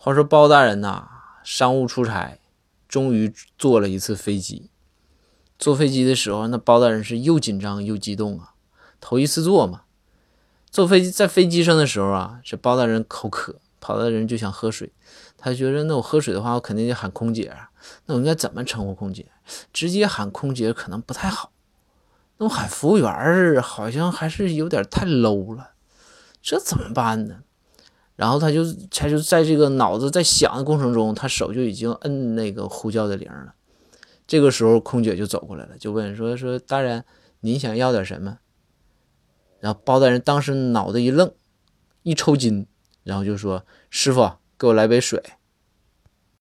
话说包大人呐，商务出差，终于坐了一次飞机。坐飞机的时候，那包大人是又紧张又激动啊，头一次坐嘛。坐飞机在飞机上的时候啊，这包大人口渴，包大人就想喝水。他觉得那我喝水的话，我肯定得喊空姐啊。那我应该怎么称呼空姐？直接喊空姐可能不太好。那我喊服务员儿好像还是有点太 low 了。这怎么办呢？然后他就他就在这个脑子在想的过程中，他手就已经摁那个呼叫的铃了。这个时候，空姐就走过来了，就问说：“说大人，您想要点什么？”然后包大人当时脑子一愣，一抽筋，然后就说：“师傅，给我来杯水。”